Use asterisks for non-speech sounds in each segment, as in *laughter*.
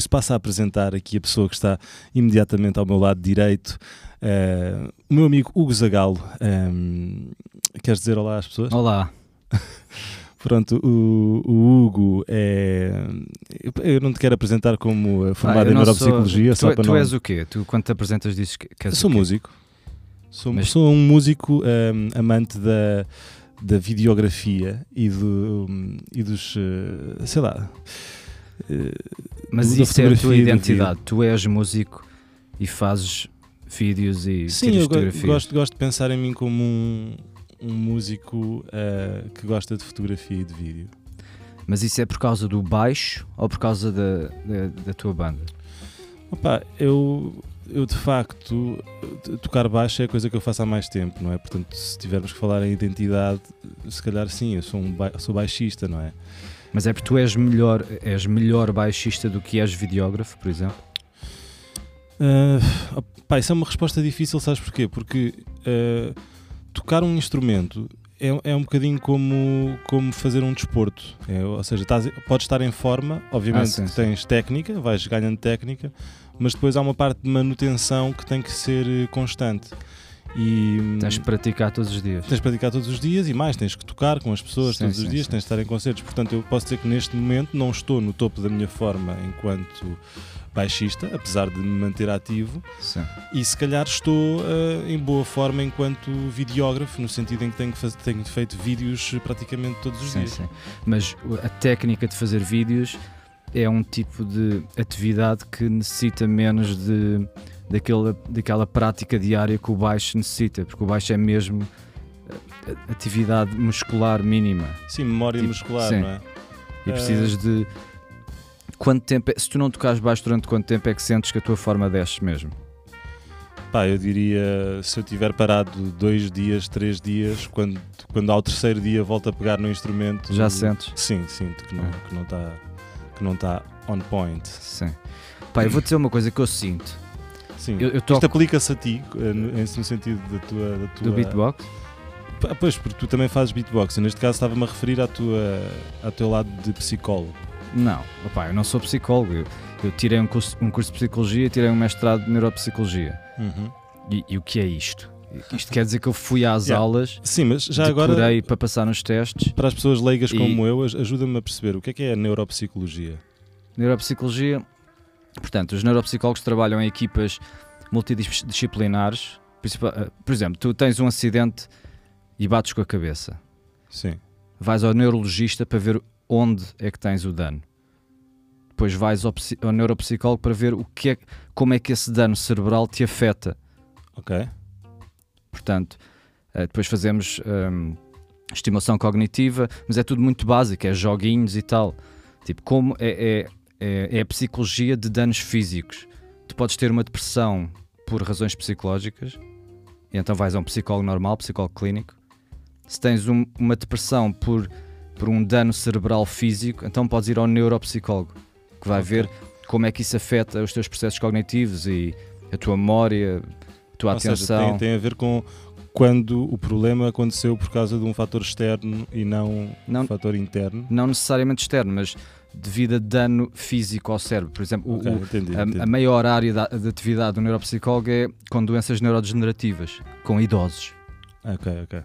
se passa a apresentar aqui a pessoa que está imediatamente ao meu lado direito, uh, o meu amigo Hugo Zagalo. Um, queres dizer olá às pessoas? Olá. *laughs* Pronto, o, o, Hugo é. Eu não te quero apresentar como eh, formado ah, em neuropsicologia. Sou... Tu, só tu não... és o quê? Tu, quando te apresentas, dizes que, que és Sou músico. Sou, Mas... sou um músico um, amante da, da videografia e, do, um, e dos. Uh, sei lá. Mas isso é a tua identidade. Tu és músico e fazes vídeos e Sim, eu gosto, gosto de pensar em mim como um um músico uh, que gosta de fotografia e de vídeo. Mas isso é por causa do baixo ou por causa da, da, da tua banda? Opa, eu, eu de facto, tocar baixo é a coisa que eu faço há mais tempo, não é? Portanto, se tivermos que falar em identidade, se calhar sim, eu sou, um ba sou baixista, não é? Mas é porque tu és melhor, és melhor baixista do que és videógrafo, por exemplo? Uh, opa, isso é uma resposta difícil, sabes porquê? Porque uh, tocar um instrumento é, é um bocadinho como, como fazer um desporto. É, ou seja, estás, podes estar em forma, obviamente ah, sim, que tens técnica, vais ganhando técnica, mas depois há uma parte de manutenção que tem que ser constante. E, tens de praticar todos os dias. Tens de praticar todos os dias e mais, tens que tocar com as pessoas sim, todos sim, os dias, tens de estar em concertos. Portanto, eu posso dizer que neste momento não estou no topo da minha forma enquanto baixista, apesar de me manter ativo. Sim. E se calhar estou uh, em boa forma enquanto videógrafo, no sentido em que tenho, tenho feito vídeos praticamente todos os sim, dias. Sim. Mas a técnica de fazer vídeos é um tipo de atividade que necessita menos de daquela, daquela prática diária que o baixo necessita, porque o baixo é mesmo eh, atividade muscular mínima. Sim, memória tipo, muscular, sim. não é? E precisas de quanto tempo é, se tu não tocares baixo durante quanto tempo é que sentes que a tua forma desce mesmo? Pá, eu diria se eu tiver parado dois dias, três dias, quando, quando ao terceiro dia volto a pegar no instrumento. Já sentes? Sim, sinto que não está que não tá, que não tá on point. Sim. Pá, eu vou dizer uma coisa que eu sinto. Sim. Eu, eu toco... Isto aplica-se a ti, eh, no, sentido da tua, da tua. Do beatbox? Pois, porque tu também fazes beatbox. Eu, neste caso estava-me a referir à tua, ao teu lado de psicólogo. Não, opa, eu não sou psicólogo. Eu, eu tirei um curso, um curso de psicologia e tirei um mestrado de neuropsicologia. Uhum. E, e, o que é isto? Isto quer dizer que eu fui às yeah. aulas, Sim, mas já agora para passar nos testes. Para as pessoas leigas e... como eu, ajuda-me a perceber o que é que é a neuropsicologia. Neuropsicologia, portanto, os neuropsicólogos trabalham em equipas multidisciplinares. Eh, por exemplo, tu tens um acidente e bates com a cabeça. Sim. Vais ao neurologista para ver onde é que tens o dano. Depois vais ao, ao neuropsicólogo para ver o que é, como é que esse dano cerebral te afeta. Ok. Portanto, eh, depois fazemos um, estimação cognitiva, mas é tudo muito básico, é joguinhos e tal. Tipo, como é, é, é, é a psicologia de danos físicos. Tu podes ter uma depressão por razões psicológicas, e então vais a um psicólogo normal, psicólogo clínico. Se tens um, uma depressão por por um dano cerebral físico, então podes ir ao neuropsicólogo, que vai okay. ver como é que isso afeta os teus processos cognitivos e a tua memória, a tua Ou atenção. Seja, tem, tem a ver com quando o problema aconteceu por causa de um fator externo e não, não um fator interno? Não necessariamente externo, mas devido a dano físico ao cérebro. Por exemplo, okay, o, entendi, a, entendi. a, maior área da, de atividade do neuropsicólogo é com doenças neurodegenerativas, com idosos. Ok, ok.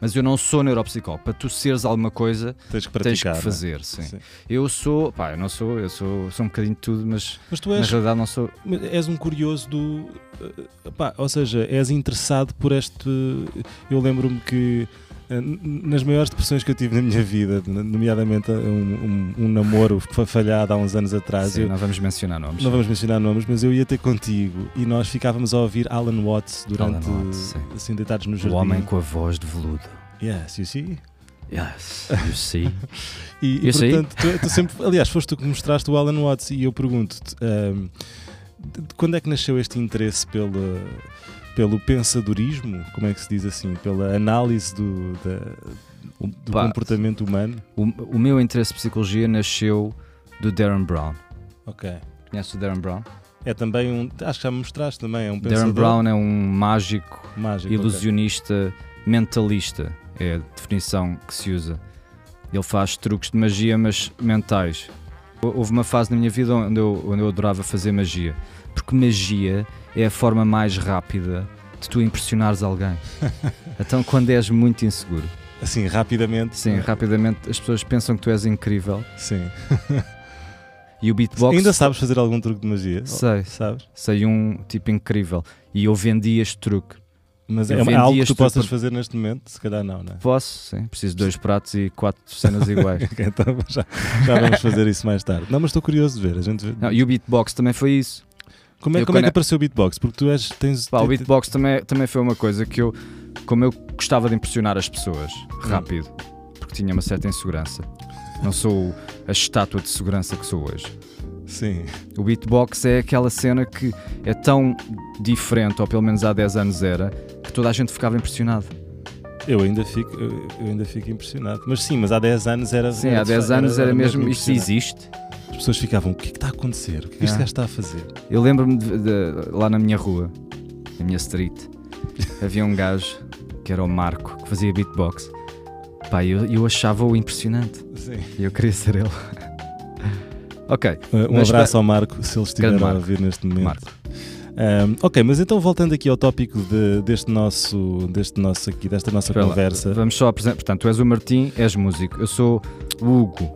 Mas eu não sou neuropsicólogo. Para tu seres alguma coisa, tens que, praticar, tens que fazer. Né? Sim. sim. Eu sou, pá, eu não sou, eu sou, sou um bocadinho de tudo, mas, mas tu és, na realidade não sou. És um curioso do. Eh, pá, ou seja, és interessado por este. Eu lembro-me que nas maiores depressões que eu tive na minha vida, nomeadamente um, um, um namoro que foi falhado há uns anos atrás. Sim, eu, não vamos mencionar nomes. Não vamos mencionar nomes, mas eu ia ter contigo e nós ficávamos a ouvir Alan Watts durante Alan Watts, assim deitados no jardim. O homem com a voz de veludo. Yes, you see? Yes, you see. *laughs* e, e portanto, tu, tu, sempre, aliás, foste tu que mostraste o Alan Watts e eu pergunto-te um, quando é que nasceu este interesse pelo pelo pensadorismo, como é que se diz assim, pela análise do, da, do Pá, comportamento humano? O, o, meu interesse em psicologia nasceu do Darren Brown. Ok. Conheces o Darren Brown? É também um. Acho que já me mostraste também. É um pensador. Darren Brown é um mágico, mágico ilusionista, okay. mentalista. É a definição que se usa. Ele faz truques de magia, mas mentais. Houve uma fase na minha vida onde eu, onde eu adorava fazer magia, porque magia é a forma mais rápida de tu impressionares alguém. *laughs* então, quando és muito inseguro, assim, rapidamente, sim, é? rapidamente as pessoas pensam que tu és incrível. Sim. *laughs* E o beatbox. Ainda sabes fazer algum truque de magia? Sei. Sabes? Sei um tipo incrível. E eu vendi este truque. Mas é, é algo que tu possas fazer neste momento? Se calhar não, não é? Posso, sim. Preciso de dois pratos e quatro cenas *laughs* iguais. então já, já vamos fazer isso mais tarde. Não, mas estou curioso de ver. A gente vê... não, e o beatbox também foi isso. Como é, como é que apareceu o beatbox? Porque tu és, tens. Pá, o beatbox também, também foi uma coisa que eu. Como eu gostava de impressionar as pessoas hum. rápido, hum. porque tinha uma certa insegurança. Não sou a estátua de segurança que sou hoje. Sim. O beatbox é aquela cena que é tão diferente, ou pelo menos há 10 anos era, que toda a gente ficava impressionado. Eu ainda fico, eu, ainda fico impressionado. Mas sim, mas há 10 anos era. Sim, há 10 anos era, era mesmo. Isto existe. As pessoas ficavam: o que é que está a acontecer? O que é que este gajo está a fazer? Eu lembro-me lá na minha rua, na minha street, *laughs* havia um gajo que era o Marco, que fazia beatbox. Pá, eu, eu achava-o impressionante. Sim. E eu queria ser ele. *laughs* Ok. Um abraço ao Marco, se ele estiver a ouvir neste momento. Marco. Um, ok, mas então voltando aqui ao tópico de, deste nosso, deste nosso aqui, desta nossa Espera conversa. Lá, vamos só apresentar. Portanto, tu és o Martim, és músico. Eu sou o Hugo.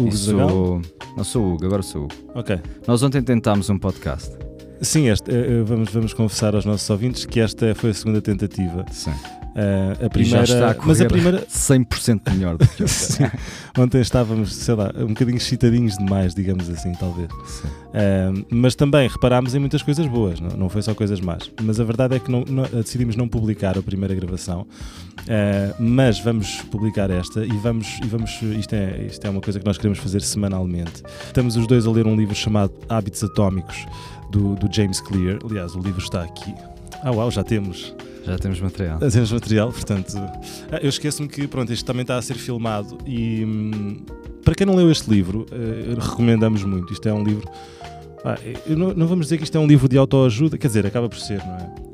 Hugo sou... Não sou o Hugo, agora sou o Hugo. Ok. Nós ontem tentámos um podcast. Sim, este, eh, eh, vamos, vamos confessar aos nossos ouvintes que esta foi a segunda tentativa. Sim. Uh, a primeira, a mas a primeira 100% melhor do que *laughs* Ontem estávamos, sei lá, um bocadinho excitadinhos demais, digamos assim, talvez. Uh, mas também reparámos em muitas coisas boas, não, não foi só coisas más. Mas a verdade é que não, não, decidimos não publicar a primeira gravação, uh, mas vamos publicar esta e vamos, e vamos isto, é, isto é uma coisa que nós queremos fazer semanalmente. Estamos os dois a ler um livro chamado Hábitos Atómicos do, do James Clear. Aliás, o livro está aqui. Ah, uau, já temos. Já temos material. Já temos material, portanto. Ah, eu esqueço-me que, pronto, isto também está a ser filmado e. Hum, para quem não leu este livro, uh, recomendamos muito. Isto é um livro. Ah, não, não, vamos dizer que isto é um livro de autoajuda, quer dizer, acaba por ser, não é?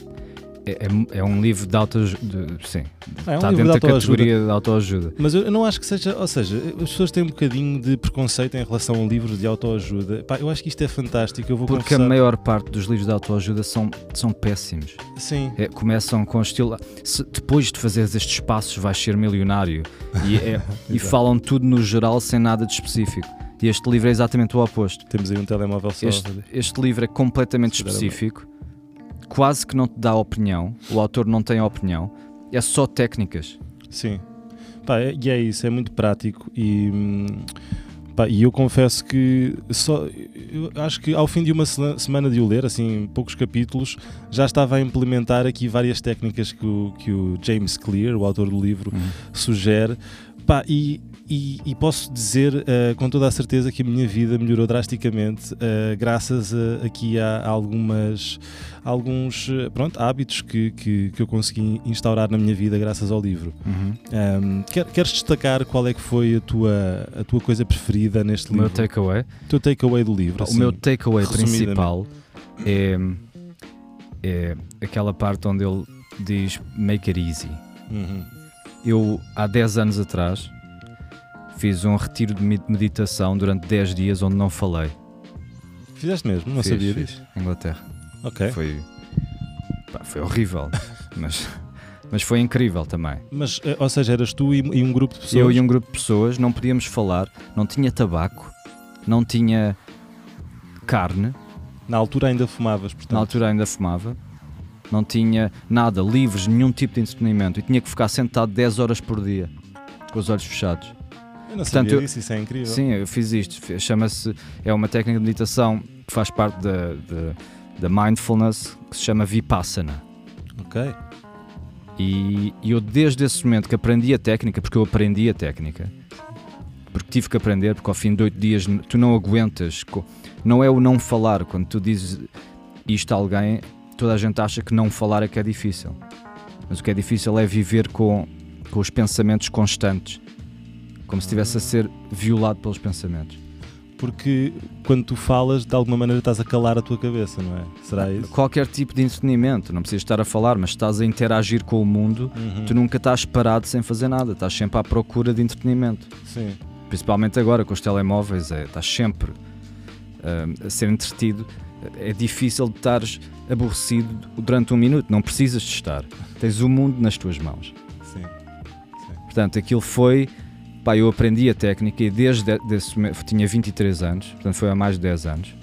É, é, é, um livro de autoajuda. Sim. É um está dentro de da categoria de autoajuda. Mas eu não acho que seja. Ou seja, as pessoas têm um bocadinho de preconceito em relação a livros de autoajuda. Pá, eu acho que isto é fantástico. Eu vou Porque confessar... a maior parte dos livros de autoajuda são, são péssimos. Sim. É, começam com o estilo. Se, depois de fazeres estes passos, vais ser milionário. E, é, *laughs* e falam tudo no geral sem nada de específico. E este livro é exatamente o oposto. Temos aí um telemóvel só. Este, este livro é completamente específico quase que não te dá opinião, o autor não tem opinião, é só técnicas. Sim. Pá, é, e é isso, é muito prático e, pá, e eu confesso que só eu acho que ao fim de uma semana de o ler, assim, poucos capítulos, já estava a implementar aqui várias técnicas que o, que o James Clear, o autor do livro, uhum. sugere. Pá, e e, e, posso dizer uh, com toda a certeza que a minha vida melhorou drasticamente uh, graças a, aqui a, a algumas alguns eh, pronto, hábitos que, que, que, eu consegui instaurar na minha vida graças ao livro. Uhum. Um, quer, queres destacar qual é que foi a tua, a tua coisa preferida neste o livro? O meu takeaway? O teu takeaway do livro. Assim, o meu takeaway principal é, é aquela parte onde ele diz make it easy. Uhum. Eu, há 10 anos atrás, Fiz um retiro de meditação durante 10 dias onde não falei. Fizeste mesmo? Não fiz, sabia fiz. Inglaterra. Ok. Foi, pá, foi horrível, *laughs* mas, mas foi incrível também. Mas, eh, ou seja, eras tu e, e um grupo de pessoas? Eu e um grupo de pessoas, não podíamos falar, não tinha tabaco, não tinha carne. Na altura ainda fumavas, portanto? Na altura ainda fumava. Não tinha nada, livros, nenhum tipo de entretenimento. E tinha que ficar sentado 10 horas por dia, com os olhos fechados. Eu não Portanto, sabia disso, isso é incrível. Sim, eu fiz isto. Chama-se, é uma técnica de meditação que faz parte da, da, mindfulness que se chama Vipassana. Ok. E, e eu desde esse momento que aprendi a técnica, porque eu aprendi a técnica, porque tive que aprender, porque ao fim de oito dias tu não aguentas. Não é o não falar, quando tu dizes isto a alguém, toda a gente acha que não falar é que é difícil. Mas o que é difícil é viver com, com os pensamentos constantes como se estivesse a ser violado pelos pensamentos. Porque quando tu falas, de alguma maneira estás a calar a tua cabeça, não é? Será isso? Qualquer tipo de entretenimento, não precisas estar a falar, mas estás a interagir com o mundo, uhum. tu nunca estás parado sem fazer nada, estás sempre à procura de entretenimento. Sim. Principalmente agora com os telemóveis, é, estás sempre uh, a ser entretido. É difícil de estares aborrecido durante um minuto, não precisas de estar. Tens o mundo nas tuas mãos. Sim. Sim. Portanto, aquilo foi. Pá, eu aprendi a técnica e desde desse, tinha 23 anos, portanto foi há mais de 10 anos.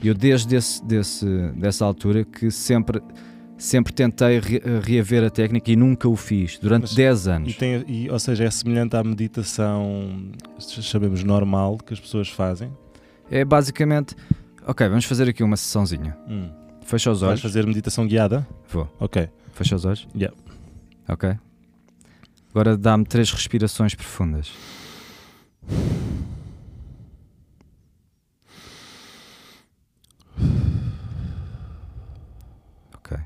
E eu desde esse, desse, dessa altura que sempre sempre tentei re reaver a técnica e nunca o fiz durante Mas, 10 anos. E tem, e, ou seja, é semelhante à meditação, sabemos, normal que as pessoas fazem? É basicamente, ok, vamos fazer aqui uma sessãozinha. Hum. Fecha os olhos. Vais fazer meditação guiada? Vou. Ok. Fecha os olhos? Yeah. Ok. Agora dá-me três respirações profundas. Ok.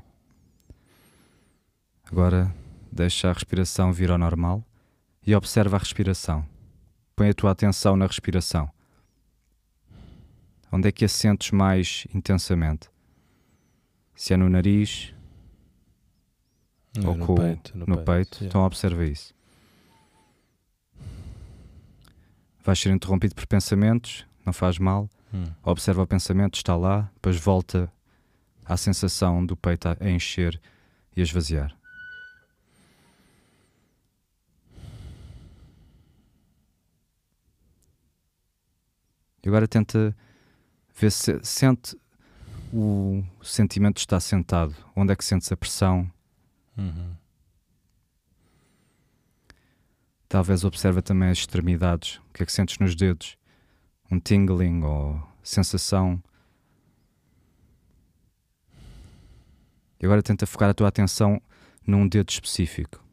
Agora deixa a respiração vir ao normal e observa a respiração. Põe a tua atenção na respiração. Onde é que a sentes mais intensamente? Se é no nariz, é, ou no com, peito, no, no peito, peito. Então observa isso. Vais ser interrompido por pensamentos, não faz mal. Hum. Observa o pensamento, está lá, depois volta à sensação do peito a encher e a esvaziar. E agora tenta ver se sente o sentimento está sentado. Onde é que sentes a pressão? Uhum. Talvez observa também as extremidades. O que é que sentes nos dedos? Um tingling ou sensação. E agora tenta focar a tua atenção num dedo específico.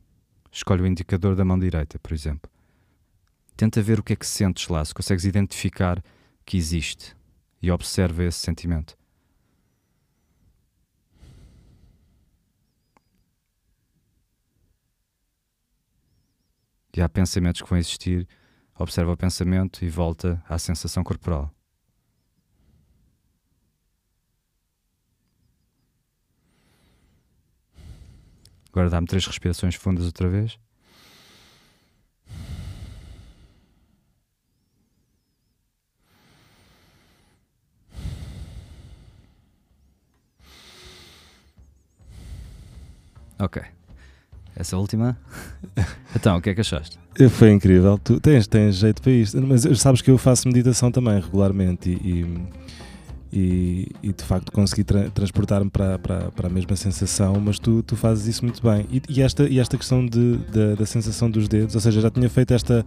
Escolhe o indicador da mão direita, por exemplo. Tenta ver o que é que sentes lá, se consegues identificar que existe e observa esse sentimento. E há pensamentos que vão existir, observa o pensamento e volta à sensação corporal. Agora dá-me três respirações fundas outra vez. Ok. Essa última. *laughs* então, o que é que achaste? Foi incrível. Tu tens, tens jeito para isto. Mas sabes que eu faço meditação também regularmente e, e, e de facto consegui tra transportar-me para, para, para a mesma sensação, mas tu, tu fazes isso muito bem. E, e esta, e esta questão de, de, da sensação dos dedos, ou seja, já tinha feito esta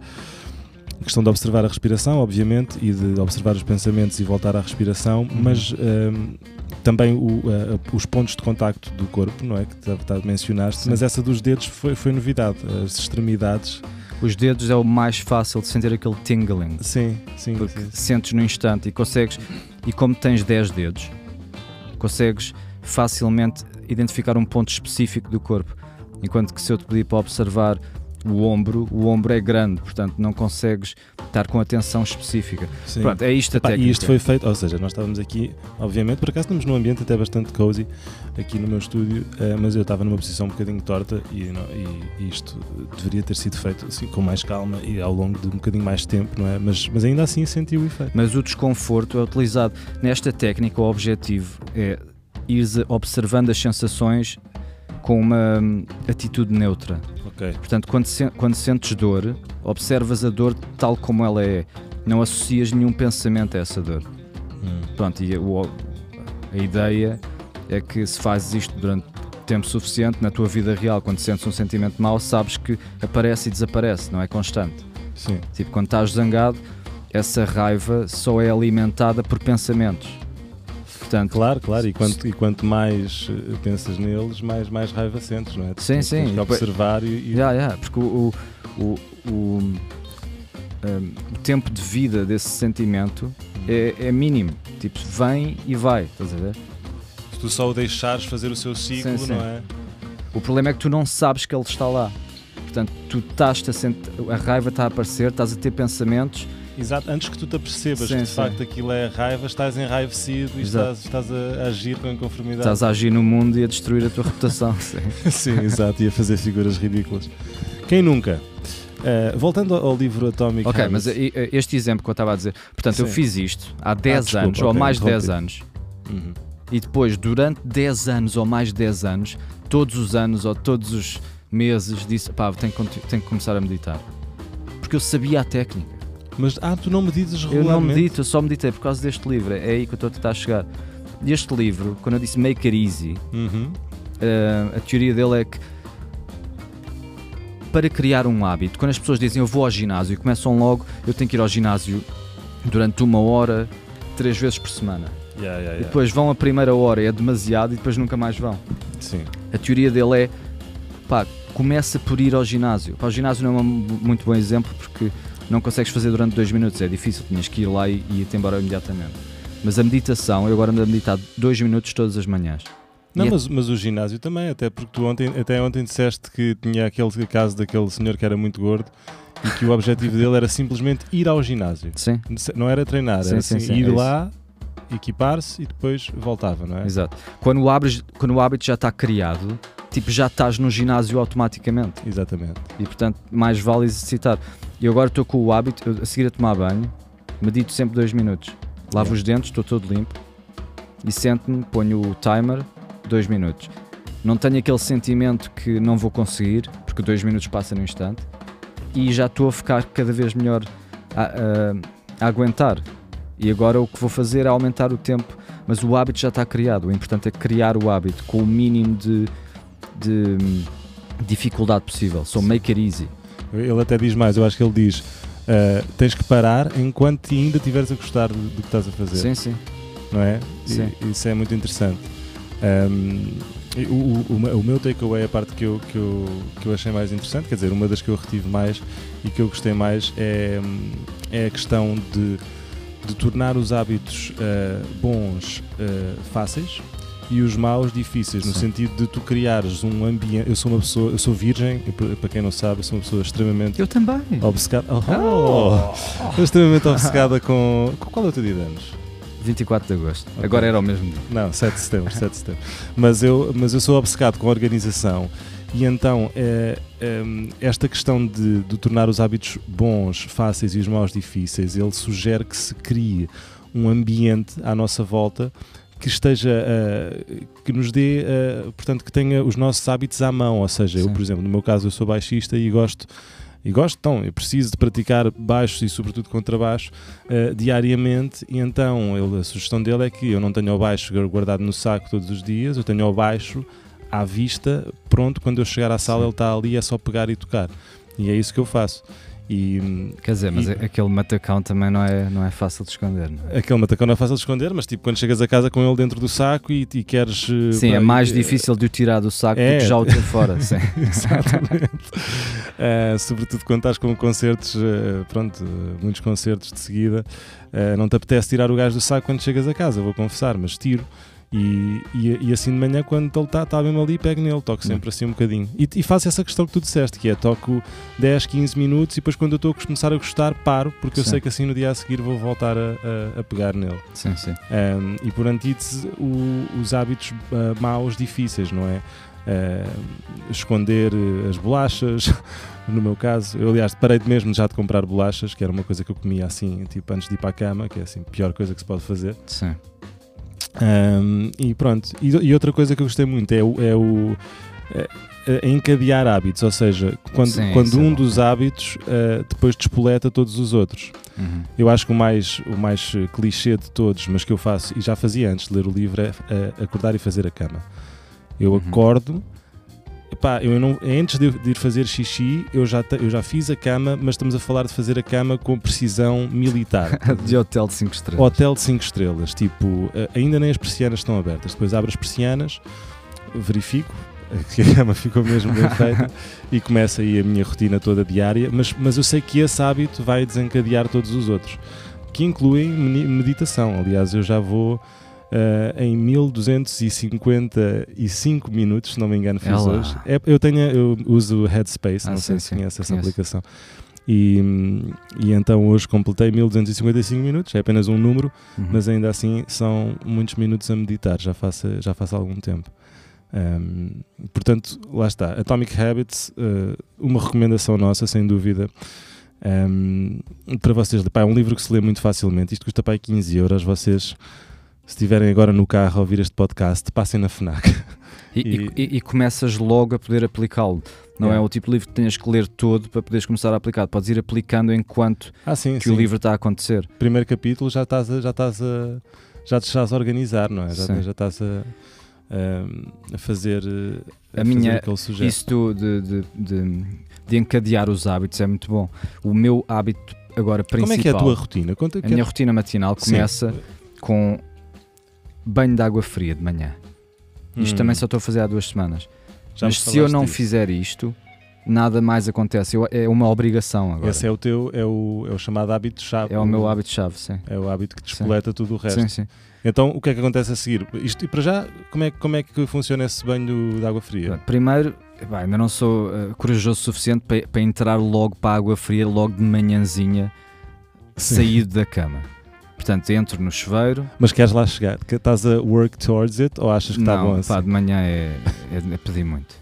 questão de observar a respiração, obviamente, e de observar os pensamentos e voltar à respiração, uhum. mas um, também o, uh, os pontos de contacto do corpo, não é? Que tá, tá, mencionaste, mas essa dos dedos foi, foi novidade, as extremidades. Os dedos é o mais fácil de sentir aquele tingling. Sim, sim. Porque sim. sentes no instante e consegues, e como tens 10 dedos, consegues facilmente identificar um ponto específico do corpo. Enquanto que se eu te pedir para observar o ombro, o ombro é grande, portanto não consegues estar com atenção específica. Sim. Pronto, é isto Epá, a técnica. E isto foi feito, ou seja, nós estávamos aqui, obviamente, por acaso estamos num ambiente até bastante cozy aqui no meu estúdio, uh, mas eu estava numa posição um bocadinho torta e, não, e, isto deveria ter sido feito assim, com mais calma e ao longo de um bocadinho mais tempo, não é? Mas, mas ainda assim senti o efeito. Mas o desconforto é utilizado nesta técnica, o objetivo é ir observando as sensações com uma atitude neutra. Okay. Portanto, quando, se, quando sentes dor, observas a dor tal como ela é. Não associas nenhum pensamento a essa dor. Hum. Pronto, e o, a ideia é que se fazes isto durante tempo suficiente na tua vida real, quando sentes um sentimento mau, sabes que aparece e desaparece, não é constante. Sim. Tipo, quando estás zangado, essa raiva só é alimentada por pensamentos. Portanto, claro, claro, e quanto, e quanto mais eh, pensas neles, mais, mais raiva sentes, não é? Sim, sim. Tens que observar e. e... Yeah, yeah, porque o, o, o, um, o, tempo de vida desse sentimento é, é mínimo. Tipo, vem e vai, estás a ver? Se tu só o deixares fazer o seu ciclo, sim, sim. não é? O problema é que tu não sabes que ele está lá. Portanto, tu estás a a raiva está a aparecer, estás a ter pensamentos Exato, antes que tu te apercebas sim, que de sim. facto aquilo é raiva, estás enraivecido e estás, estás, a agir com inconformidade. Estás a agir no mundo e a destruir a tua reputação. *laughs* Sim. sim, exato, e a fazer figuras ridículas. Quem nunca? Uh, voltando ao livro Atomic Ok, Habits. mas este exemplo que eu estava a dizer, portanto, eu fiz isto há 10 ah, desculpa, anos, okay, ou mais de 10 anos, uhum. e depois, durante 10 anos ou mais de 10 anos, todos os anos ou todos os meses, disse: pá, tenho, tenho que começar a meditar. Porque eu sabia a técnica. Mas, ah, tu não meditas regularmente? Eu não medito, eu só meditei por causa deste livro, é aí que eu estou a tentar chegar. Este livro, quando eu disse Make It Easy, uhum. uh, a teoria dele é que para criar um hábito, quando as pessoas dizem eu vou ao ginásio e começam logo, eu tenho que ir ao ginásio durante uma hora, três vezes por semana. Yeah, yeah, yeah. E depois vão a primeira hora, é demasiado e depois nunca mais vão. Sim. A teoria dele é pá, começa por ir ao ginásio. Pá, o ginásio não é um muito bom exemplo porque não consegues fazer durante dois minutos, é difícil, tinhas que ir lá e, e ir-te embora imediatamente. Mas a meditação, eu agora ando a meditar dois minutos todas as manhãs. Não, é mas, é... mas o ginásio também, até porque tu ontem, até ontem disseste que tinha aquele caso daquele senhor que era muito gordo e que o objetivo dele era simplesmente ir ao ginásio. Sim. Não era treinar, sim, era sim, assim, sim, ir é lá, equipar-se e depois voltava, não é? Exato. Quando o, abres, quando o hábito já está criado, tipo, já estás no ginásio automaticamente. Exatamente. E portanto, mais vale exercitar. E agora estou com o hábito, a seguir a tomar banho, medito sempre dois minutos. Lavo é. os dentes, estou todo limpo e sento-me, ponho o timer dois minutos. Não tenho aquele sentimento que não vou conseguir, porque dois minutos passa no instante, e já estou a ficar cada vez melhor a, a, a aguentar. E agora o que vou fazer é aumentar o tempo, mas o hábito já está criado. O importante é criar o hábito com o mínimo de, de dificuldade possível. So make it easy. Ele até diz mais, eu acho que ele diz: uh, tens que parar enquanto ainda estiveres a gostar do, que estás a fazer. Sim, sim. Não é? Sim. E, isso é muito interessante. Um, o, o, o, meu takeaway, a parte que eu, que, eu, que eu achei mais interessante, quer dizer, uma das que eu retive mais e que eu gostei mais é, é a questão de, de tornar os hábitos uh, bons uh, fáceis e os maus difíceis, no Sim. sentido de tu criares um ambiente. Eu sou uma pessoa, eu sou virgem, para quem não sabe, eu sou uma pessoa extremamente. Eu também. Obcecada. Oh, oh. extremamente obcecada com. Qual é o teu dia de anos? 24 de agosto. Okay. Agora era o mesmo dia. Não, 7 de setembro, 7 de setembro. Mas eu, mas eu sou obcecado com a organização e então é, é, esta questão de, de, tornar os hábitos bons, fáceis e os maus difíceis, ele sugere que se crie um ambiente à nossa volta que esteja uh, que nos dê, uh, portanto, que tenha os nossos hábitos à mão. Ou seja, Sim. eu, por exemplo, no meu caso, eu sou baixista e gosto e gosto, então, eu preciso de praticar baixos e sobretudo contrabaixo uh, diariamente e então ele, a sugestão dele é que eu não tenho o baixo guardado no saco todos os dias, eu tenho o baixo à vista, pronto, quando eu chegar à sala Sim. ele está ali, é só pegar e tocar. E é isso que eu faço. E, Quer dizer, mas e, aquele matacão também não é, não é fácil de esconder. Não é? Aquele matacão não é fácil de esconder, mas tipo quando chegas a casa com ele dentro do saco e, e queres. Eh, sim, é mais difícil de o tirar do saco é. do que já o ter fora. Sim. *laughs* Exatamente. uh, sobretudo quando estás com concertos, uh, pronto, muitos concertos de seguida, uh, não te apetece tirar o gás do saco quando chegas a casa, vou confessar, mas tiro. E, e, e, assim de manhã, quando ele está tá mesmo ali, pego nele, toco sempre assim um bocadinho. E, e, faço essa questão que tu disseste, que é toco 10, 15 minutos e depois quando eu estou a começar a gostar, paro, porque sim. eu sei que assim no dia a seguir vou voltar a, a, a pegar nele. Sim, sim. Um, e por antítese, o, os hábitos uh, maus, difíceis, não é? Uh, esconder as bolachas, *laughs* no meu caso. Eu, aliás, parei mesmo já de comprar bolachas, que era uma coisa que eu comia assim, tipo antes de ir para a cama, que é assim, a pior coisa que se pode fazer. Sim. Um, e pronto. E, e, outra coisa que eu gostei muito é o. É o é, é encadear hábitos, ou seja, quando, Sim, quando um é dos hábitos uh, depois despoleta todos os outros. Uhum. Eu acho que o mais, o mais clichê de todos, mas que eu faço, e já fazia antes de ler o livro, é, é acordar e fazer a cama. Eu uhum. acordo, Epá, eu não, antes de, de, ir fazer xixi, eu já, eu já fiz a cama, mas estamos a falar de fazer a cama com precisão militar. *laughs* de hotel de 5 estrelas. Hotel de 5 estrelas. Tipo, eh, ainda nem as persianas estão abertas. Depois abro as persianas, verifico que *laughs* a cama ficou mesmo bem *laughs* feita e começa aí a minha rotina toda diária. Mas, mas eu sei que esse hábito vai desencadear todos os outros, que incluem meditação. Aliás, eu já vou Uh, em 1255 minutos, se não me engano, fiz é hoje. É, eu, tenho, eu uso o Headspace, ah, não sim, sei se conhece essa aplicação. E, e, então hoje completei 1255 minutos, é apenas um número, uhum. mas ainda assim são muitos minutos a meditar, já faço, já faço algum tempo. Um, portanto, lá está. Atomic Habits, uh, uma recomendação nossa, sem dúvida. Um, para vocês, pá, é um livro que se lê muito facilmente. Isto custa para 15 euros. Vocês, se estiverem agora no carro a ouvir este podcast, passem na FNAC. E, *laughs* e, e, e começas logo a poder aplicá-lo. Não é. é. o tipo de livro que tenhas que ler todo para poderes começar a aplicar. Podes ir aplicando enquanto ah, sim, que sim. o livro está a acontecer. Primeiro capítulo já estás a, já estás a, já te estás a organizar, não é? Já, já estás a, a, a fazer a, a minha, Isso de, de, de, de, encadear os hábitos é muito bom. O meu hábito agora principal. Como é que é a tua rotina? Conta a minha é... rotina matinal começa com banho de água fria de manhã. Isto hum. também só estou a fazer há duas semanas. Já Mas se eu não disso. fizer isto, nada mais acontece. Eu, é uma obrigação agora. Esse é o teu, é o, é o chamado hábito-chave. É o meu hábito-chave, sim. É o hábito que despoleta sim. tudo o resto. Sim, sim. Então, o que é que acontece a seguir? Isto, e para já, como é, como é que funciona esse banho de água fria? Primeiro, ainda não sou uh, corajoso o suficiente para, para entrar logo para a água fria, logo de manhãzinha, saído da cama. Portanto, entro no chuveiro. Mas queres lá chegar? Que estás a work towards it ou achas que está bom assim? Pá, de manhã é, é, é pedir muito.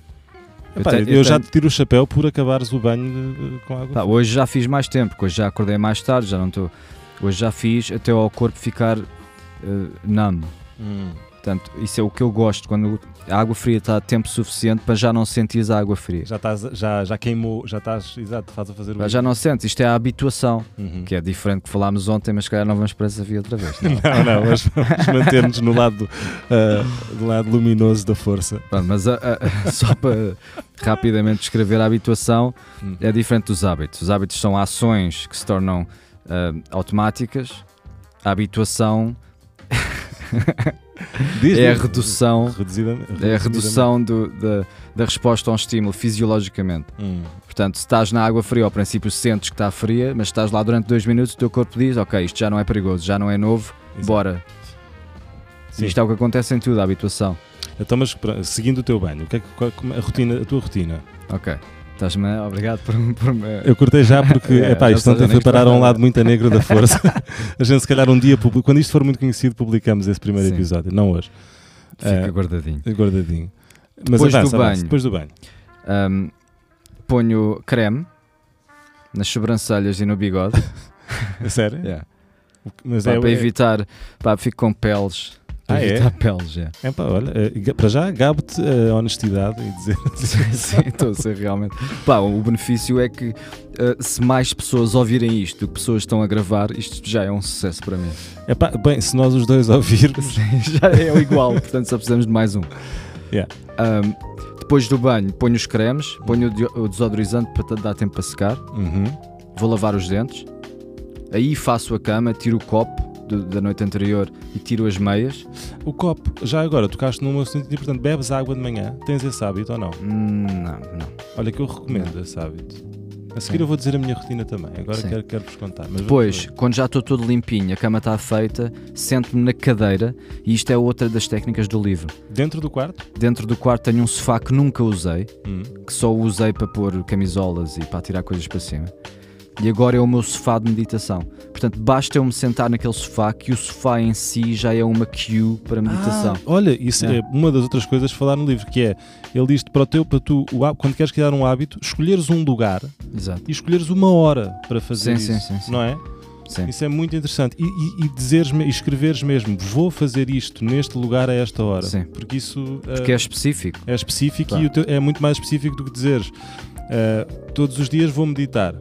Epá, eu, te, eu, eu já te tiro o chapéu por acabares o banho com água. Pá, hoje já fiz mais tempo, hoje já acordei mais tarde, já não estou. Hoje já fiz até ao corpo ficar uh, numb. Hum. Portanto, isso é o que eu gosto, quando a água fria está a tempo suficiente para já não sentires a água fria. Já, estás, já, já queimou, já estás, exato, estás a fazer o. Já, já não sentes, isto é a habituação, uhum. que é diferente que falámos ontem, mas se calhar não vamos para essa via outra vez. Não, *laughs* não, não mas vamos manter-nos no lado, uh, do lado luminoso da força. Pronto, mas uh, uh, *laughs* só para rapidamente descrever a habituação, uhum. é diferente dos hábitos. Os hábitos são ações que se tornam automáticas, a habituação. *laughs* Diz, é a redução, reduzida, é a redução do, da, da resposta a um estímulo fisiologicamente. Hum. Portanto, se estás na água fria, ao princípio sentes que está fria, mas estás lá durante dois minutos, o teu corpo diz: Ok, isto já não é perigoso, já não é novo, Exato. bora. Sim. Isto é o que acontece em tudo, a habituação. Então, mas seguindo o teu banho, o que é, qual, a, rotina, a tua rotina? Ok. Estás-me obrigado por, por me... Eu cortei já porque *laughs* é, epá, isto ontem foi parar a um lado muito negro da *laughs* força. a gente se calhar um dia, quando isto for muito conhecido, publicamos esse primeiro Sim. episódio, não hoje. Fica uh, guardadinho. Guardadinho. Mas depois avança, do banho. depois do banho. Um, ponho creme nas sobrancelhas e no bigode. *laughs* Sério? Yeah. Mas pá, é, para é... evitar, pá, fico com peles ah, é? peles, já. É pá, olha, eh, para já gabo-te a honestidade e dizer. *laughs* sim, estou a ser realmente. Pá, o benefício é que uh, se mais pessoas ouvirem isto do que pessoas estão a gravar, isto já é um sucesso para mim. É pá, bem, se nós os dois ouvirmos. *laughs* já é o igual, portanto só precisamos de mais um. Yeah. Um, depois do banho, ponho os cremes, ponho o desodorizante para dar tempo para secar. Uhum. Vou lavar os dentes. Aí faço a cama, tiro o copo da noite anterior e tiro as meias. O copo, já agora tocaste num assunto importante, bebes água de manhã? Tens esse hábito ou não? Hum, não, não. Olha que eu recomendo não. esse hábito. A seguir Sim. eu vou dizer a minha rotina também, agora Sim. quero, quero vos contar. Depois, quando já estou todo limpinho, a cama está feita, sento-me na cadeira e isto é outra das técnicas do livro. Dentro do quarto? Dentro do quarto tenho um sofá que nunca usei, hum. que só usei para pôr camisolas e para tirar coisas para cima e agora é o meu sofá de meditação. Portanto, basta eu me sentar naquele sofá que o sofá em si já é uma cue para meditação. Ah, olha, isso é. é. uma das outras coisas falar no livro, que é ele diz para o teu, para tu, quando queres criar um hábito, escolheres um lugar Exato. e escolheres uma hora para fazer sim, isso. Sim, sim, não é? Sim. Isso é muito interessante. E, e, e dizeres e escreveres mesmo, vou fazer isto neste lugar a esta hora. Sim. Porque isso. Porque uh, é específico. É específico e teu, é muito mais específico do que dizeres uh, todos os dias vou meditar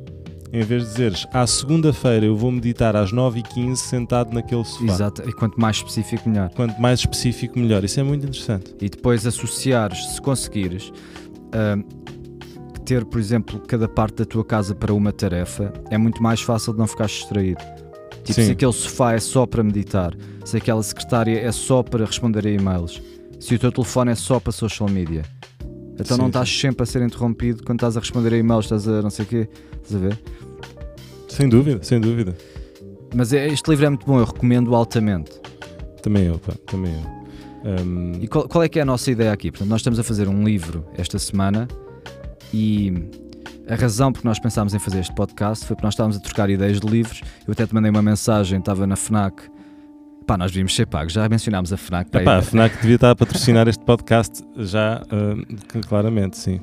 em vez de dizeres à segunda-feira eu vou meditar às 9h15 sentado naquele sofá. Exato, e quanto mais específico, melhor. Quanto mais específico, melhor. Isso é muito interessante. E depois associares, se conseguires, uh, ter, por exemplo, cada parte da tua casa para uma tarefa, é muito mais fácil de não ficar distraído. Tipo, Sim. se aquele sofá é só para meditar, se aquela secretária é só para responder a e-mails, se o teu telefone é só para social media. Então sim, não estás sim. sempre a ser interrompido quando estás a responder a e-mails, estás a não sei o quê, estás a ver? Sem dúvida, sem dúvida. Mas é, este livro é muito bom, eu recomendo altamente. Também eu, pá, também eu. Um... E qual, qual, é que é a nossa ideia aqui? Portanto, nós estamos a fazer um livro esta semana e a razão por que nós pensámos em fazer este podcast foi porque nós estávamos a trocar ideias de livros. Eu até te mandei uma mensagem, estava na FNAC, Pá, nós devíamos ser pagos. Já mencionámos a FNAC. Pá, Epá, a FNAC devia estar a patrocinar este podcast já, uh, claramente, sim.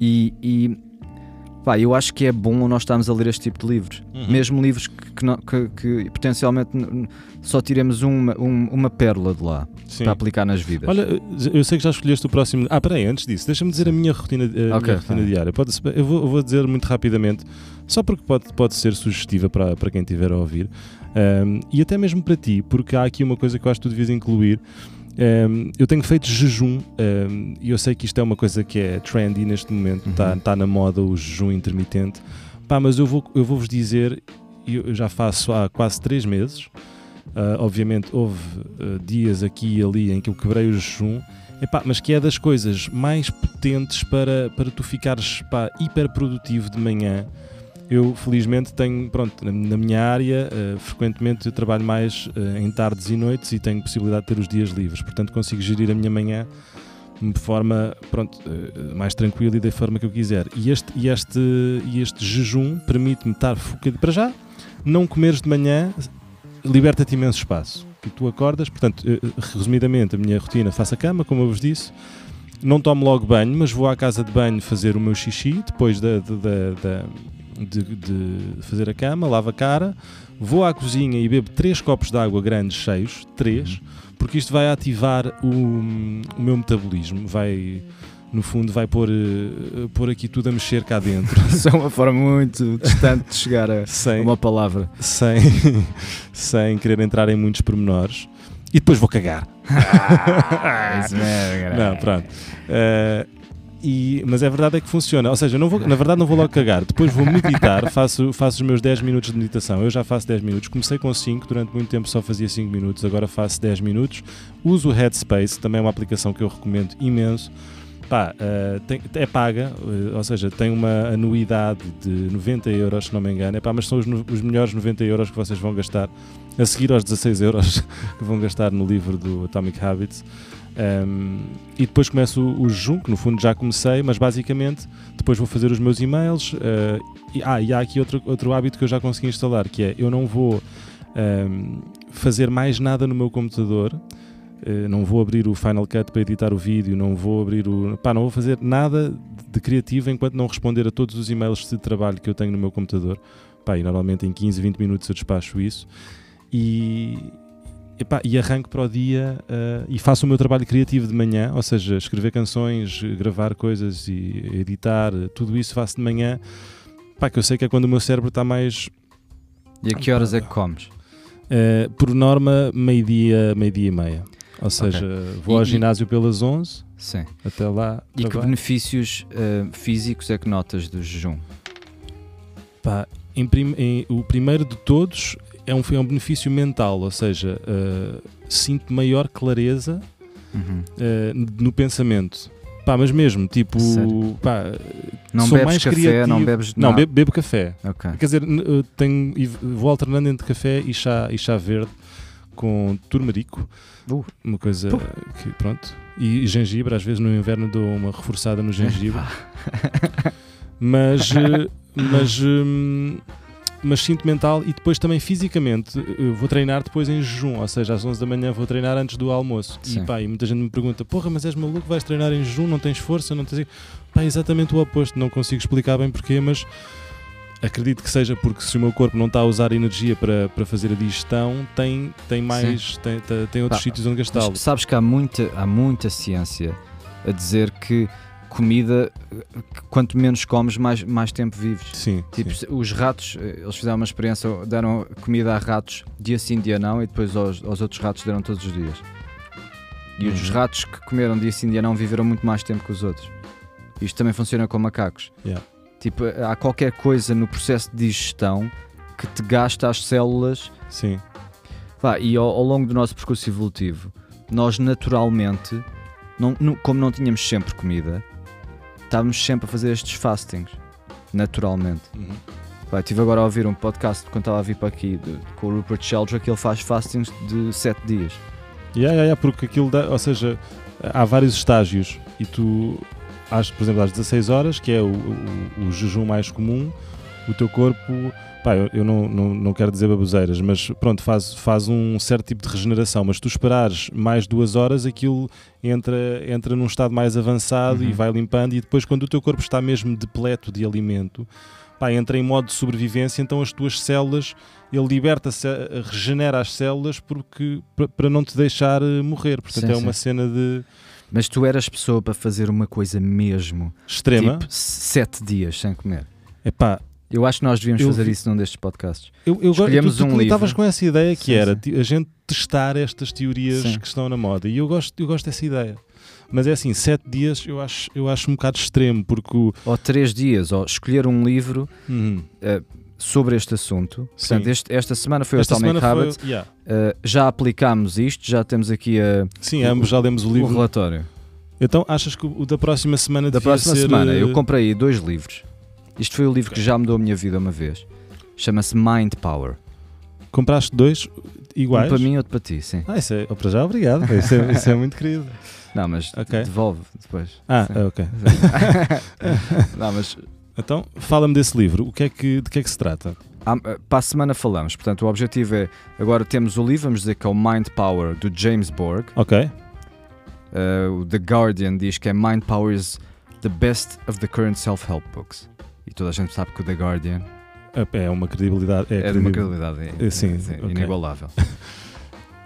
E, e pá, eu acho que é bom nós estarmos a ler este tipo de livros. Uhum. Mesmo livros que, que, que, que potencialmente só tiremos uma, uma, uma pérola de lá Sim. para aplicar nas vidas. Olha, eu sei que já escolheste o próximo. Ah, peraí, antes disso, deixa-me dizer a minha rotina, a okay, minha rotina diária. Pode, eu, vou, eu vou dizer muito rapidamente, só porque pode, pode ser sugestiva para, para quem estiver a ouvir. Um, e até mesmo para ti, porque há aqui uma coisa que eu acho que tu devias incluir. Um, eu tenho feito jejum um, e eu sei que isto é uma coisa que é trendy neste momento, está uhum. tá na moda o jejum intermitente. Pá, mas eu vou-vos eu vou dizer, eu já faço há quase 3 meses. Uh, obviamente houve uh, dias aqui e ali em que eu quebrei o jejum, epá, mas que é das coisas mais potentes para, para tu ficares pá, hiper produtivo de manhã eu felizmente tenho, pronto, na, minha área, uh, frequentemente eu trabalho mais uh, em tardes e noites e tenho possibilidade de ter os dias livres, portanto consigo gerir a minha manhã de forma pronto, uh, mais tranquila e da forma que eu quiser. E este, e este, e este jejum permite-me estar focado. Para já, não comeres de manhã liberta-te imenso espaço. E tu acordas, portanto, resumidamente, a minha rotina, faço a cama, como eu vos disse, não tomo logo banho, mas vou à casa de banho fazer o meu xixi depois da, da, da, de, de, fazer a cama, lavo a cara, vou à cozinha e bebo três copos de água grandes cheios, três, porque isto vai ativar o, o meu metabolismo, vai no fundo vai pôr, uh, pôr aqui tudo a mexer cá dentro. *laughs* Isso é uma forma muito distante de chegar a sem, uma palavra. Sem, *laughs* sem querer entrar em muitos pormenores. E depois vou cagar. Ah, Não, pronto. Uh, e, mas é verdade é que funciona. Ou seja, não vou, na verdade não vou logo cagar. Depois vou meditar, *laughs* faço, faço os meus 10 minutos de meditação. Eu já faço 10 minutos. Comecei com 5, durante muito tempo só fazia 5 minutos, agora faço 10 minutos. Uso o Headspace, também é uma aplicação que eu recomendo imenso. Pá, uh, tem, é paga, uh, ou seja, tem uma anuidade de 90 euros, se não me engano. Epá, mas são os, os melhores 90 euros que vocês vão gastar a seguir aos 16 euros *laughs* que vão gastar no livro do Atomic Habits. Um, e depois começo o, o jejum, que no fundo já comecei, mas basicamente depois vou fazer os meus e-mails. Uh, e, ah, e há aqui outro, outro hábito que eu já consegui instalar, que é eu não vou um, fazer mais nada no meu computador. Uh, não vou abrir o Final Cut para editar o vídeo, não vou abrir o. Pá, não vou fazer nada de criativo enquanto não responder a todos os e-mails de trabalho que eu tenho no meu computador. Pá, e normalmente em 15, 20 minutos eu despacho isso. E, Epá, e arranco para o dia uh, e faço o meu trabalho criativo de manhã, ou seja, escrever canções, gravar coisas e editar, tudo isso faço de manhã, pá, que eu sei que é quando o meu cérebro está mais. E a que horas é que comes? Uh, por norma, meio-dia, meio-dia e meia. Ou seja, okay. vou e, ao ginásio pelas 11, sim. até lá. E que benefícios uh, físicos é que notas do jejum? Pá, em prim em, o primeiro de todos é um, é um benefício mental, ou seja, uh, sinto maior clareza uhum. uh, no pensamento. Pá, mas mesmo, tipo, pá, não sou bebes mais café, criativo. não bebes Não, bebo, bebo, café. Okay. Quer dizer, tenho, vou alternando entre café e chá, e chá verde com turmerico. Uh. Uma coisa que, pronto. E, e, gengibre, às vezes no inverno dou uma reforçada no *laughs* gengibre. mas, eh, mas hum, mas sinto mental e depois também fisicamente vou treinar depois em jejum, ou seja, às 11 da manhã vou treinar antes do almoço. Sim. E pá, e muita gente me pergunta: porra, mas és maluco, vais treinar em jejum, não tens força, não tens. Pá, é exatamente o oposto, não consigo explicar bem porquê, mas acredito que seja porque se o meu corpo não está a usar energia para, para fazer a digestão, tem, tem mais, tem, tem, outros Pá, sítios onde gastá-lo. Sabes que há muita, há muita ciência a dizer que comida, quanto menos comes, mais, mais tempo vives. Sim. Tipo, sim. os ratos, eles fizeram uma experiência, deram comida a ratos dia sim, dia não, e depois aos, aos outros ratos deram todos os dias. E uhum. os ratos que comeram dia sim, dia não viveram muito mais tempo que os outros. Isto também funciona com macacos. Yeah. Tipo, há qualquer coisa no processo de digestão que te gasta as células. Sim. Vá, e ao, ao longo do nosso percurso evolutivo, nós naturalmente, não, não, como não tínhamos sempre comida, estávamos sempre a fazer estes fastings, naturalmente. Uhum. Estive agora a ouvir um podcast quando estava a vir para aqui de, com o Rupert Sheldrake, ele faz fastings de 7 dias. Yeah, yeah, yeah, porque aquilo dá, ou seja, há vários estágios e tu, às, por exemplo, às 16 horas, que é o, o, o jejum mais comum, o teu corpo pá, eu, eu não, não, não quero dizer baboseiras, mas pronto, faz, faz um certo tipo de regeneração. Mas tu esperares mais duas horas, aquilo entra, entra num estado mais avançado uhum. e vai limpando. E depois, quando o teu corpo está mesmo depleto de alimento, pá, entra em modo de sobrevivência, então as tuas células, ele liberta, regenera as células porque, para não te deixar eh, morrer. Portanto, sim, é uma sim. cena de. Mas tu eras pessoa para fazer uma coisa mesmo extrema, tipo, sete dias sem comer. Epá, eu acho que nós devíamos eu, fazer isso num destes podcasts. Eu, eu Escolhemos tu, tu, um tu estavas com essa ideia que sim, era sim. a gente testar estas teorias sim. que estão na moda e eu gosto, eu gosto dessa ideia. Mas é assim, sete dias eu acho, eu acho um bocado extremo porque o... Ou três dias, ou escolher um livro uhum. uh, sobre este assunto. Portanto, este, esta semana foi esta o Atomic Habits. Foi, yeah. uh, já aplicámos isto, já temos aqui a, Sim, ambos já lemos o livro. O relatório. Então achas que o da próxima semana Da próxima ser... semana, eu eh, comprei dois livros. Isto foi o livro que já mudou a minha vida uma vez. Chama-se Mind Power. Compraste dois iguais? Um para mim e outro para ti, sim. Ah, isso é, para já, obrigado. Isso é, isso é muito querido. Não, mas okay. devolve depois. Ah, sim. ok. *laughs* Não, mas... Então, fala-me desse livro. O que é que, de que é que se trata? Ah, para a semana falamos. Portanto, o objetivo é. Agora temos o livro, vamos dizer que é o Mind Power do James Borg. Ok. Uh, The Guardian diz que é Mind Power is the best of the current self-help books e toda a gente sabe que o The Guardian é uma credibilidade. É, é de uma credibilidade é, sim, é, okay. inigualável. *laughs*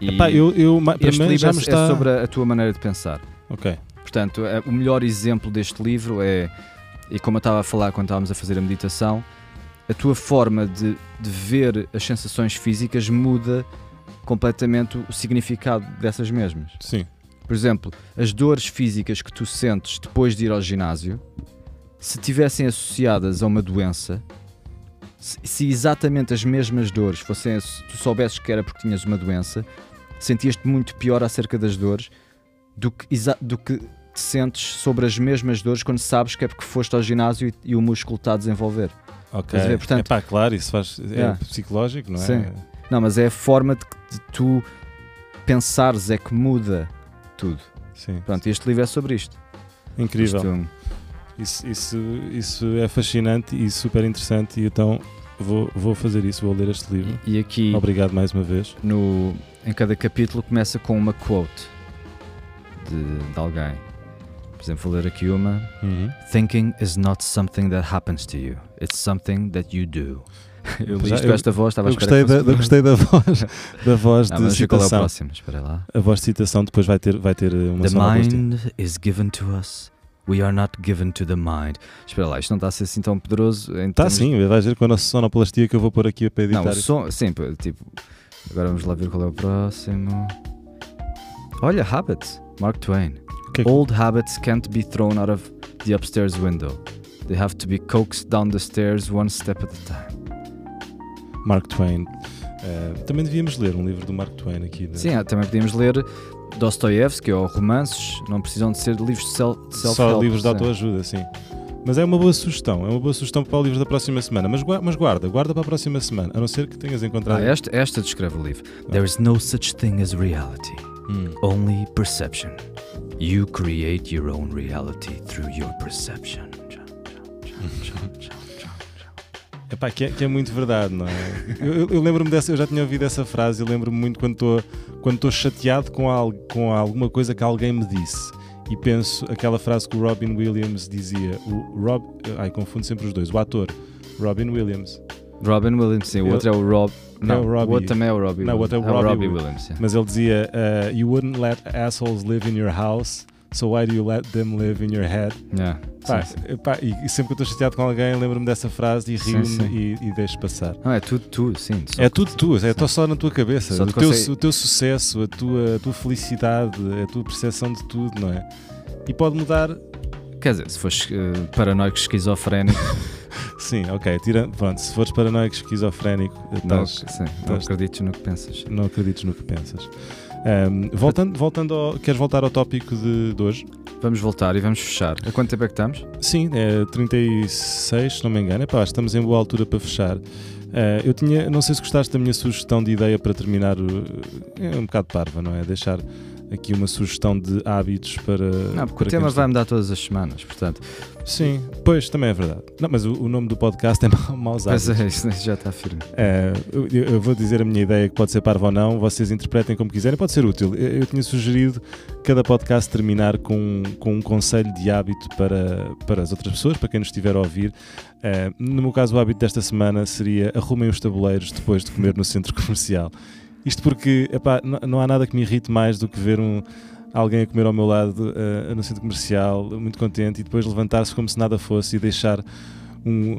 E Epá, eu, eu, este livro já me é está... é sobre a tua maneira de pensar. Ok. Portanto, é, o melhor exemplo deste livro é, e como eu estava a falar quando estávamos a fazer a meditação, a tua forma de, de ver as sensações físicas muda completamente o significado dessas mesmas. Sim. Por exemplo, as dores físicas que tu sentes depois de ir ao ginásio se tivessem associadas a uma doença, se, se exatamente as mesmas dores fossem, se tu soubesses que era porque tinhas uma doença, sentias-te muito pior acerca das dores do que, do que te sentes sobre as mesmas dores quando sabes que é porque foste ao ginásio e, e o músculo está a desenvolver. Ok. É Portanto, pá, claro, isso faz, é yeah. psicológico, não é? Sim. Não, mas é a forma de, de tu pensares é que muda tudo. Sim. Pronto, este livro é sobre isto. Incrível. Isto, isso, isso, isso é fascinante e super interessante, e então vou, vou fazer isso, vou ler este livro. E aqui, Obrigado mais uma vez. No, em cada capítulo começa com uma quote de, de alguém. Por exemplo, vou ler aqui uma: uhum. Thinking is not something that happens to you, it's something that you do. *laughs* Eu li isto com esta voz, estava eu gostei da, eu gostei *laughs* da voz, da voz Não, de citação. Qual é próximo? A voz de citação depois vai ter, vai ter uma The mind is given to us We are not given to the mind. Espera lá, isto não está a ser assim tão poderoso. Está termos... sim, vais ver com a nossa sonoplastia que eu vou pôr aqui a editar. Não, o som, sim, tipo. Agora vamos lá ver qual é o próximo. Olha, Habits, Mark Twain. Que que... Old habits can't be thrown out of the upstairs window. They have to be coaxed down the stairs one step at a time. Mark Twain. Uh, também devíamos ler um livro do Mark Twain aqui. Sim, também podíamos ler Dostoiévski ou romances, não precisam de ser livros de self-help. Só livros de autoajuda, sim. Mas é uma boa sugestão, é uma boa sugestão para o livro da próxima semana. Mas, mas guarda, guarda para a próxima semana, a não ser que tenhas encontrado. Ah, esta, esta descreve o livro. Ah. There is no such thing as reality, hum. only perception. You create your own reality through your perception. *laughs* Epá, que, é, que é muito verdade, não é? Eu, eu lembro-me dessa, eu já tinha ouvido essa frase, eu lembro-me muito quando estou quando estou chateado com, algo, com alguma coisa que alguém me disse e penso aquela frase que o Robin Williams dizia. O Rob, ai, confundo sempre os dois. O ator, Robin Williams. Robin Williams, sim. O outro é o Rob. Não, é o, Robbie. o outro também é o Robbie Não, o outro é o é Robbie, Robbie Williams. Mas ele dizia: uh, You wouldn't let assholes live in your house. So why do you let them live in your head? Yeah, pá, sim, sim. Pá, e, sempre que estou chateado com alguém, lembro-me dessa frase e rio-me e, e deixo passar. Não, é tudo tu, sim. É tudo tu, é só na tua cabeça. O teu, o teu sucesso, a tua, a tua felicidade, a tua percepção de tudo, não é? E pode mudar. Quer dizer, se fores uh, paranoico esquizofrénico. *laughs* sim, ok. Tira, pronto, se fores paranoico esquizofrénico, não, sim, não acredites no que pensas. Não acredites no que pensas. Um, voltando, voltando ao, queres voltar ao tópico de, de, hoje? Vamos voltar e vamos fechar. A quanto tempo é que estamos? Sim, é 36, se não me engano. Epá, estamos em boa altura para fechar. Uh, eu tinha, não sei se gostaste da minha sugestão de ideia para terminar. é um bocado parva, não é? Deixar, aqui uma sugestão de hábitos para. Não, porque para o tema vai mudar todas as semanas, portanto. Sim, pois também é verdade. Não, mas o, o nome do podcast é *laughs* Maus Hábitos. Pois é, isso já está firme. É, eu, eu, vou dizer a minha ideia, que pode ser parva ou não, vocês interpretem como quiserem, pode ser útil. Eu, eu tinha sugerido cada podcast terminar com, com um conselho de hábito para, para as outras pessoas, para quem nos estiver a ouvir. É, no meu caso, o hábito desta semana seria arrumem os tabuleiros depois de comer no centro *laughs* comercial. Isto porque epá, não, há nada que me irrite mais do que ver um alguém a comer ao meu lado uh, no centro comercial, muito contente, e depois levantar-se como se nada fosse e deixar um,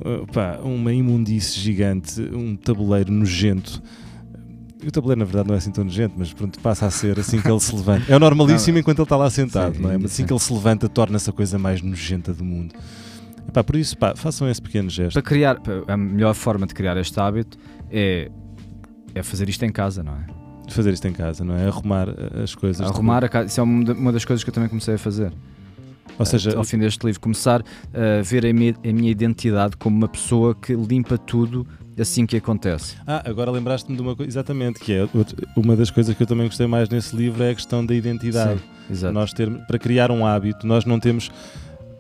uma imundície gigante, um tabuleiro nojento. O tabuleiro, na verdade, não é assim tão nojento, mas pronto, passa a ser assim que ele se levanta. É o normalíssimo não, enquanto ele está lá sentado, sim, não é? Mas assim sim. que ele se levanta, torna-se a coisa mais nojenta do mundo. Epá, por isso, pá, façam esse pequeno gesto. Para criar, a melhor forma de criar este hábito é, é fazer isto em casa, não é? fazer isto em casa, não é? Arrumar eh, as coisas. Arrumar a casa, isso é uma das coisas que eu também comecei a fazer. Ou seja, ao fim deste livro, começar a ver a minha, a minha identidade como uma pessoa que limpa tudo assim que acontece. Ah, agora lembraste-me de uma coisa, exatamente, que é uma das coisas que eu também gostei mais nesse livro é a questão da identidade. Sim, exato. Nós ter, para criar um hábito, nós não temos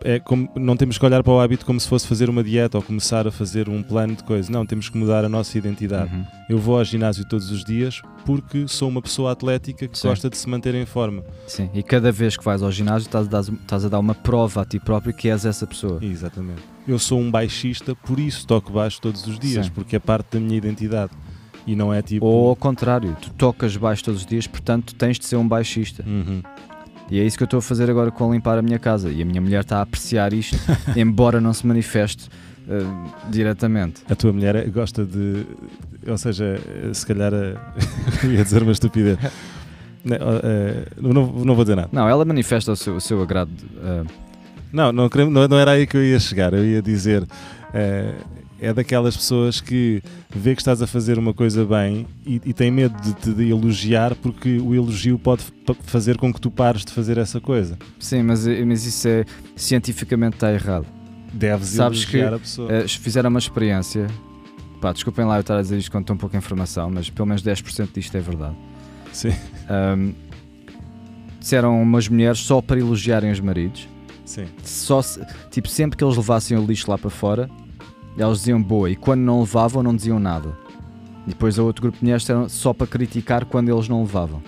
é como, não temos que olhar para o hábito como se fosse fazer uma dieta ou começar a fazer um plano de coisas. Não, temos que mudar a nossa identidade. Uhum. Eu vou ao ginásio todos os dias porque sou uma pessoa atlética que Sim. gosta de se manter em forma. Sim, e cada vez que vais ao ginásio estás a, dar, estás a dar uma prova a ti próprio que és essa pessoa. Exatamente. Eu sou um baixista, por isso toco baixo todos os dias, Sim. porque é parte da minha identidade. E não é tipo. Ou ao contrário, tu tocas baixo todos os dias, portanto tens de ser um baixista. Uhum. E é isso que eu estou a fazer agora com limpar a minha casa. E a minha mulher está a apreciar isto, *laughs* embora não se manifeste uh, diretamente. A tua mulher gosta de. Ou seja, se calhar. *laughs* Uh, ia dizer uma estupidez. Não, uh, não, não, vou dizer nada. Não, ela manifesta o seu, o seu agrado. Não, não, não, não, era aí que eu ia chegar. Eu ia dizer é daquelas pessoas que vê que estás a fazer uma coisa bem e, e tem medo de te de elogiar porque o elogio pode fazer com que tu pares de fazer essa coisa. Sim, mas, mas isso é cientificamente está errado. Deves Sabes que a pessoa. Uh, fizeram uma experiência. Pá, desculpem lá eu estar a dizer isto com tão pouca informação, mas pelo menos 10% disto é verdade. Sim. Um, disseram umas mulheres só para elogiarem os maridos. Sim. Só se, tipo, sempre que eles levassem o lixo lá para fora, eles diziam boa e quando não levavam não diziam nada. E depois o outro grupo de mulheres eram só para criticar quando eles não levavam.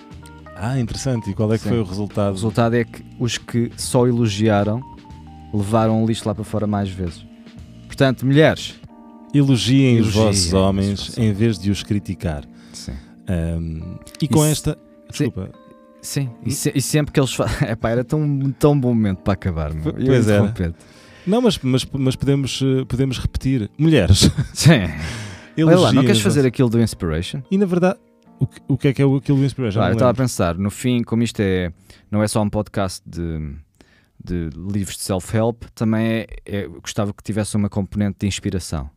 Ah, interessante. E qual é que Sim. foi o resultado? O resultado é que os que só elogiaram levaram o lixo lá para fora mais vezes. Portanto, mulheres, elogiem, elogiem os vossos homens em vez de os criticar. Sim. Um, e com esta. Desculpa. Sim, e, se, e, sempre que eles fazem. *laughs* era tão, tão bom momento para acabar. Meu. Pois é. Não, mas, mas, mas podemos, eh, podemos repetir. Mulheres. *laughs* Sim. Olha lá, não queres fazer aquilo do Inspiration? E na verdade, o que, o que é que é aquilo do Inspiration? Ah, eu estava a pensar, no fim, como isto é, não é só um podcast de, de livros de self-help, também é, é, gostava que tivesse uma componente de inspiração.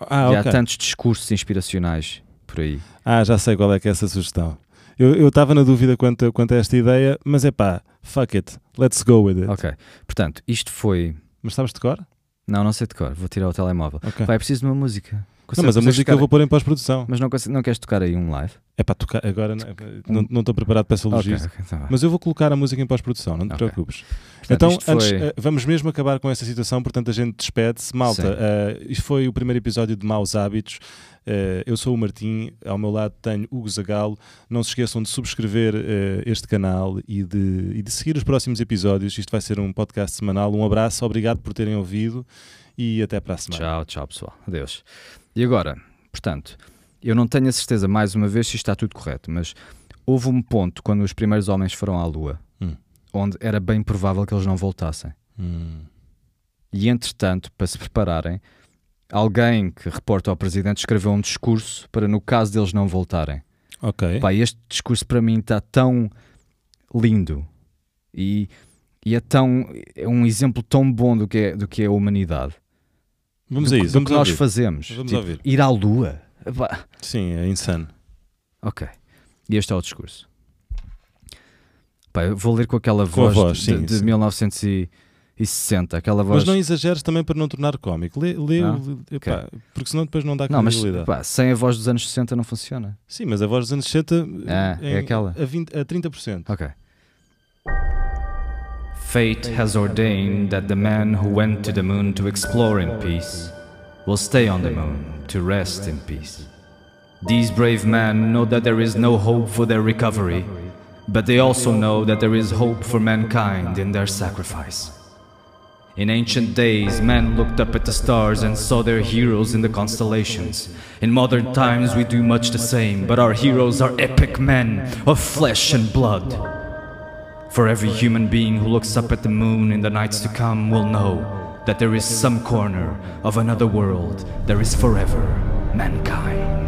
Ah, e okay. há tantos discursos inspiracionais por aí. Ah, já sei qual é que é essa sugestão. Eu estava na dúvida quanto, quanto a esta ideia, mas é pá, fuck it, let's go with it. Ok, portanto, isto foi mas sabes de cor? Não, não sei de cor. Vou tirar o telemóvel. Okay. Vai, preciso de uma música. Não, mas a música tocar... eu vou pôr em pós-produção. Mas não, não queres tocar aí um live? É para tocar agora, não estou preparado para essa logística. Okay, okay, tá mas eu vou colocar a música em pós-produção, não te preocupes. Portanto, então, antes, uh, vamos mesmo acabar com essa situação, portanto a gente despede-se. Malta, uh, isto foi o primeiro episódio de Maus Hábitos. Uh, eu sou o Martim, ao meu lado tenho Hugo Zagalo. Não se esqueçam de subscrever uh, este canal e de, e de seguir os próximos episódios. Isto vai ser um podcast semanal. Um abraço, obrigado por terem ouvido e até para a semana. Tchau, tchau, pessoal. Adeus. E agora, portanto, eu não tenho a certeza, mais uma vez, se está tudo correto, mas houve um ponto quando os primeiros homens foram à Lua hum. onde era bem provável que eles não voltassem. Hum. E entretanto, para se prepararem, alguém que reporta ao presidente escreveu um discurso para no caso deles não voltarem. Ok. Pá, este discurso para mim está tão lindo e, e, é tão é um exemplo tão bom do que é, do que é a humanidade. Vamos do, a isso. Do vamos que nós fazemos. Vamos tipo, ouvir. Ir à lua. Sim, é insano. Ok. E este é o discurso. Pá, vou ler com aquela com voz, voz, de, sim, de sim. 1900 e e 60, aquela voz. Mas não exageres também para não tornar cómico. Lê, lê, ah, lê okay. porque senão depois não dá não, mas pá, sem a voz dos anos 60 não funciona. Sim, mas a voz dos anos 60 ah, é, é aquela. A, 20, a 30%. Ok. Fate has ordained that the man who went to the moon to explore in peace will stay on the moon to rest in peace. These brave men know that there is no hope for their recovery, but they also know that there is hope for mankind in their sacrifice. In ancient days, men looked up at the stars and saw their heroes in the constellations. In modern times, we do much the same, but our heroes are epic men of flesh and blood. For every human being who looks up at the moon in the nights to come will know that there is some corner of another world there is forever mankind.